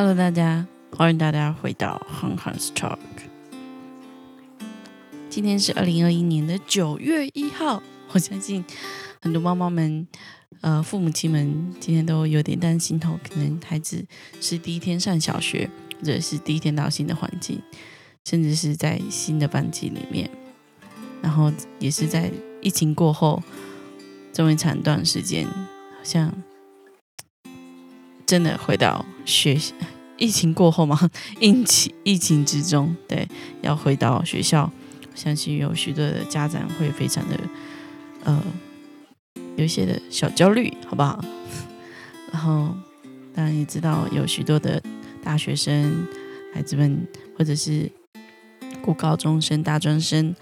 Hello，大家，欢迎大家回到 Han Han's Talk。今天是二零二一年的九月一号，我相信很多妈妈们、呃父母亲们今天都有点担心头，可能孩子是第一天上小学，或者是第一天到新的环境，甚至是在新的班级里面，然后也是在疫情过后这么长段时间，好像。真的回到学，疫情过后嘛，疫情疫情之中，对，要回到学校，相信有许多的家长会非常的，呃，有一些的小焦虑，好不好？然后当然也知道有许多的大学生孩子们，或者是过高中生、大专生，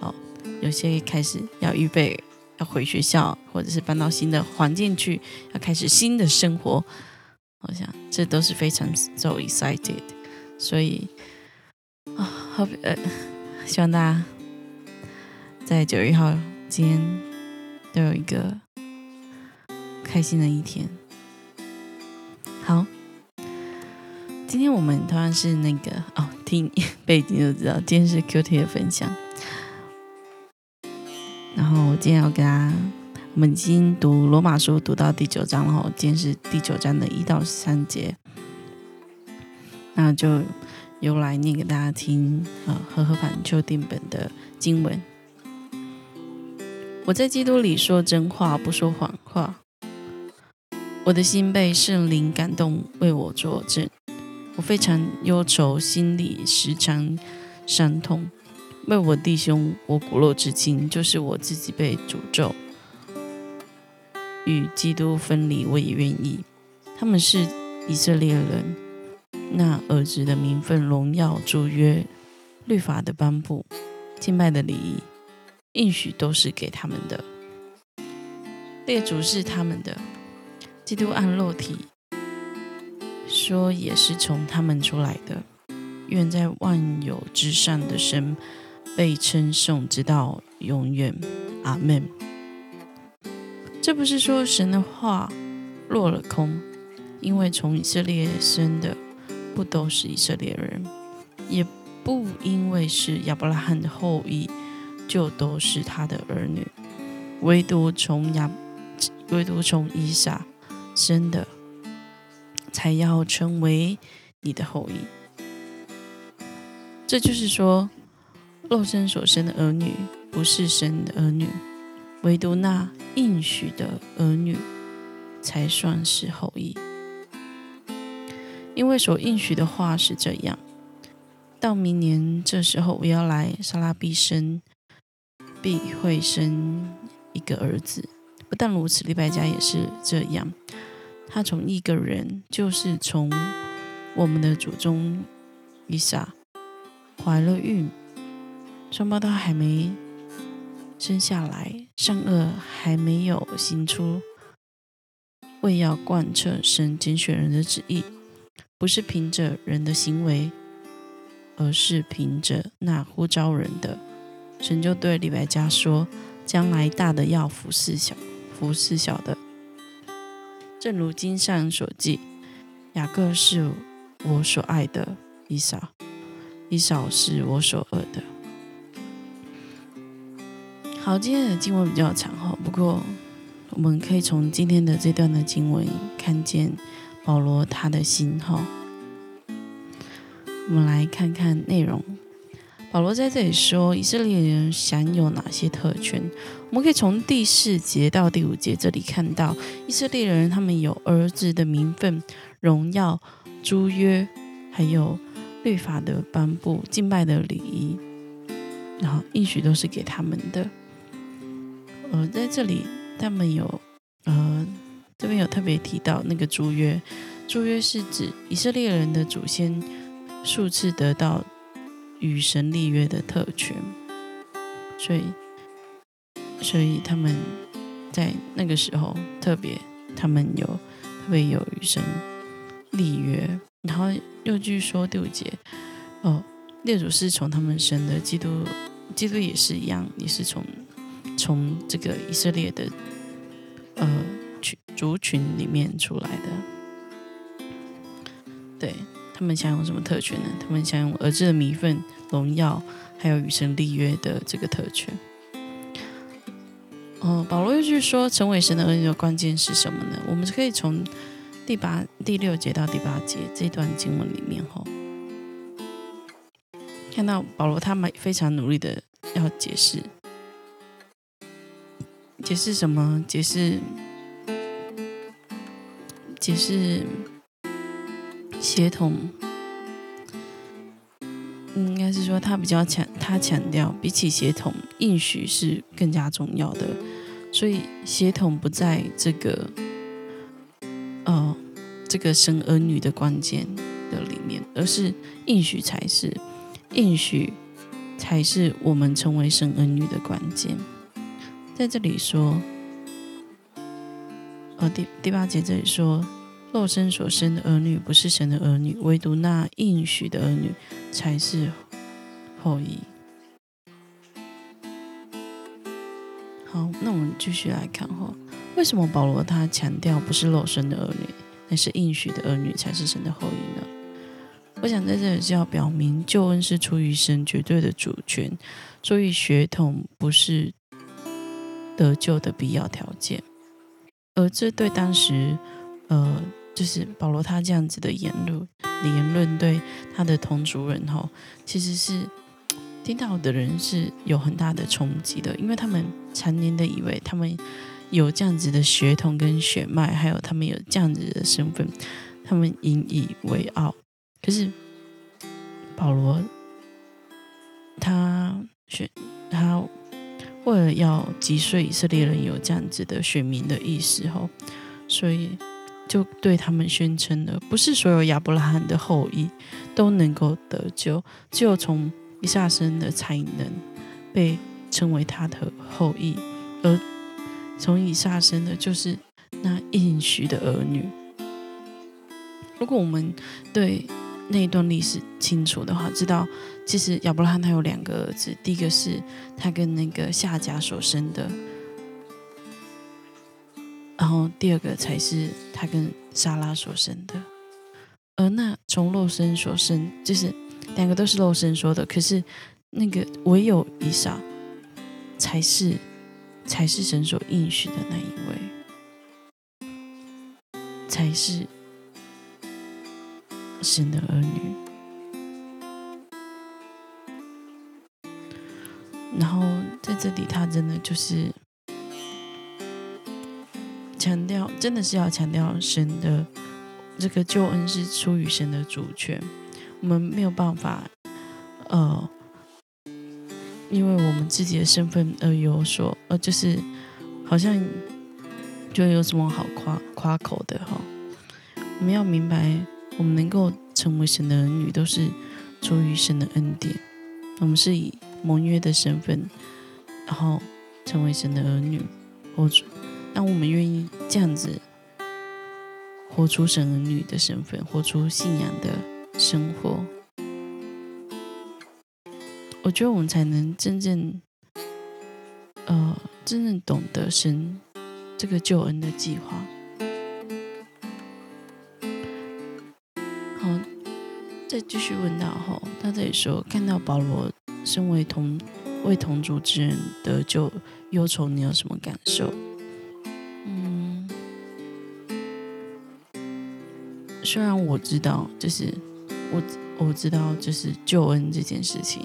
哦，有些开始要预备要回学校，或者是搬到新的环境去，要开始新的生活。我想这都是非常 so excited，所以啊，好呃，希望大家在九月一号今天都有一个开心的一天。好，今天我们同样是那个哦，听背景就知道，今天是 Q T 的分享。然后我今天要跟大家。我们已经读罗马书读到第九章了，今天是第九章的一到三节，那就由来念给大家听。呃，和合版旧定本的经文，我在基督里说真话，不说谎话。我的心被圣灵感动，为我作证。我非常忧愁，心里时常伤痛。为我弟兄，我骨肉之亲，就是我自己被诅咒。与基督分离，我也愿意。他们是以色列人，那儿子的名分、荣耀、主约、律法的颁布、敬拜的礼仪、应许，都是给他们的。列祖是他们的，基督按肉体说，也是从他们出来的。愿在万有之上的神被称颂，直到永远。阿门。这不是说神的话落了空，因为从以色列生的不都是以色列人，也不因为是亚伯拉罕的后裔就都是他的儿女，唯独从亚唯独从以撒生的才要成为你的后裔。这就是说，肉身所生的儿女不是神的儿女。唯独那应许的儿女才算是后裔，因为所应许的话是这样：到明年这时候，我要来，撒拉必生，必会生一个儿子。不但如此，利百加也是这样，他从一个人，就是从我们的祖宗以撒怀了孕，双胞胎还没。生下来，善恶还没有行出，为要贯彻神拣选人的旨意，不是凭着人的行为，而是凭着那呼召人的。神就对李白家说：“将来大的要服侍小，服侍小的。正如经上所记，雅各是我所爱的，以扫，以扫是我所恶的。”好，今天的经文比较长哈，不过我们可以从今天的这段的经文看见保罗他的心哈。我们来看看内容。保罗在这里说，以色列人享有哪些特权？我们可以从第四节到第五节这里看到，以色列人他们有儿子的名分、荣耀、租约，还有律法的颁布、敬拜的礼仪，然后应许都是给他们的。呃，在这里，他们有，呃，这边有特别提到那个租约，租约是指以色列人的祖先数次得到与神立约的特权，所以，所以他们在那个时候特别，他们有特别有与神立约，然后又据说第五节，哦，列祖是从他们生的，基督，基督也是一样，也是从。从这个以色列的呃群族群里面出来的，对他们享有什么特权呢？他们享有儿子的名分、荣耀，还有与神立约的这个特权。哦，保罗又去说，成为神的儿女的关键是什么呢？我们可以从第八、第六节到第八节这段经文里面，哈，看到保罗他们非常努力的要解释，解释什么？解释，解释协同。应该是说他比较强，他强调比起协同，应许是更加重要的。所以协同不在这个，呃，这个生儿女的关键的里面，而是应许才是，应许才是我们成为生儿女的关键。在这里说，呃，第第八节这里说，肉身所生的儿女不是神的儿女，唯独那应许的儿女才是后裔。好，那我们继续来看哈，为什么保罗他强调不是肉身的儿女，那是应许的儿女才是神的后裔呢？我想在这里是要表明，救恩是出于神绝对的主权，所以血统不是得救的必要条件。而这对当时，呃，就是保罗他这样子的言论，言论对他的同族人吼，其实是。听到的人是有很大的冲击的，因为他们常年的以为他们有这样子的血统跟血脉，还有他们有这样子的身份，他们引以为傲。可是保罗他选他为了要击碎以色列人有这样子的选民的意识后，所以就对他们宣称了：不是所有亚伯拉罕的后裔都能够得救，只有从以撒生的才能被称为他的后裔，而从以撒生的就是那应许的儿女。如果我们对那一段历史清楚的话，知道其实亚伯拉罕他有两个儿子，第一个是他跟那个夏甲所生的，然后第二个才是他跟莎拉所生的，而那从肉身所生就是。两个都是肉身说的，可是那个唯有以撒才是才是神所应许的那一位，才是神的儿女。然后在这里，他真的就是强调，真的是要强调神的这个救恩是出于神的主权。我们没有办法，呃，因为我们自己的身份而有所，呃，就是好像就有什么好夸夸口的哈。我们要明白，我们能够成为神的儿女，都是出于神的恩典。我们是以盟约的身份，然后成为神的儿女，或者当我们愿意这样子活出神儿女的身份，活出信仰的。生活，我觉得我们才能真正，呃，真正懂得神这个救恩的计划。好，再继续问到后，他这里说，看到保罗身为同为同族之人得救忧愁，你有什么感受？嗯，虽然我知道，就是。我我知道，就是救恩这件事情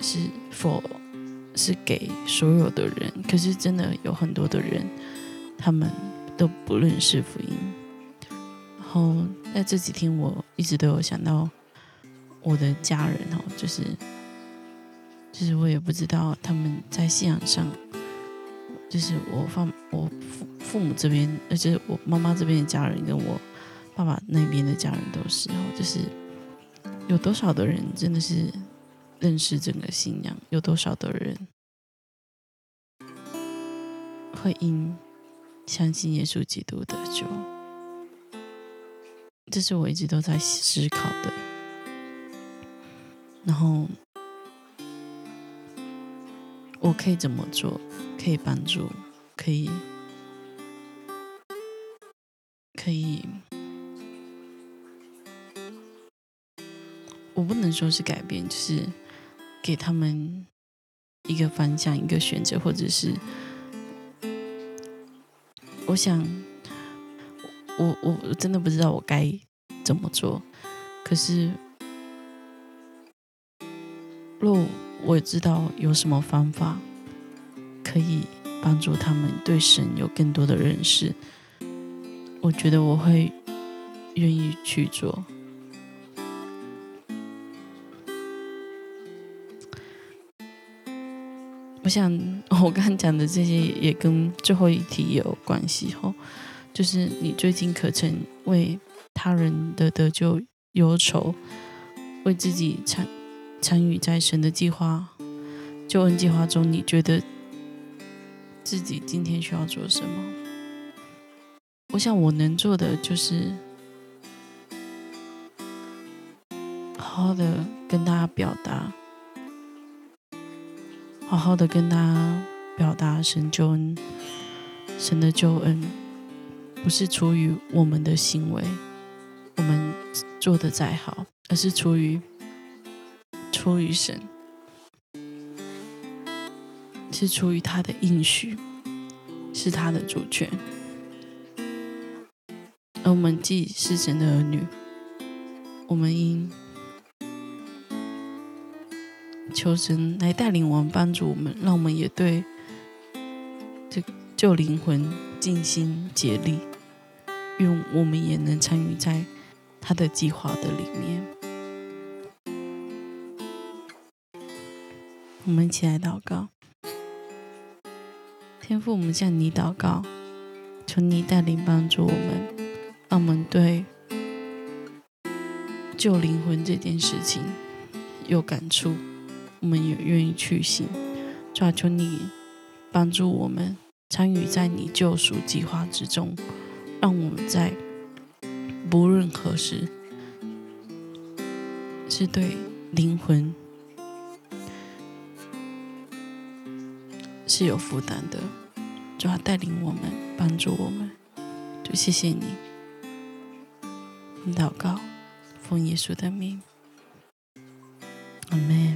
是否是给所有的人，可是真的有很多的人，他们都不认识福音。然后在这几天，我一直都有想到我的家人哦，就是就是我也不知道他们在信仰上，就是我父我父父母这边，而且我妈妈这边的家人跟我。爸爸那边的家人都是，就是有多少的人真的是认识整个信仰？有多少的人会因相信耶稣基督得救？这是我一直都在思考的。然后我可以怎么做？可以帮助？可以？可以？我不能说是改变，就是给他们一个方向、一个选择，或者是我想，我我真的不知道我该怎么做。可是，若我也知道有什么方法可以帮助他们对神有更多的认识，我觉得我会愿意去做。我想，我刚刚讲的这些也跟最后一题有关系哦，就是你最近可曾为他人的得救忧愁，为自己产参与在神的计划、救恩计划中？你觉得自己今天需要做什么？我想我能做的就是好好的跟大家表达。好好的跟大家表达神救恩，神的救恩不是出于我们的行为，我们做的再好，而是出于出于神，是出于他的应许，是他的主权。而我们既是神的儿女，我们应。求神来带领我们，帮助我们，让我们也对这旧灵魂尽心竭力，愿我们也能参与在他的计划的里面。我们一起来祷告，天父，我们向你祷告，求你带领帮助我们，让我们对救灵魂这件事情有感触。我们也愿意去行，求求你帮助我们参与在你救赎计划之中，让我们在不论何时是对灵魂是有负担的，就要带领我们，帮助我们，就谢谢你。祷告，奉耶稣的名，阿门。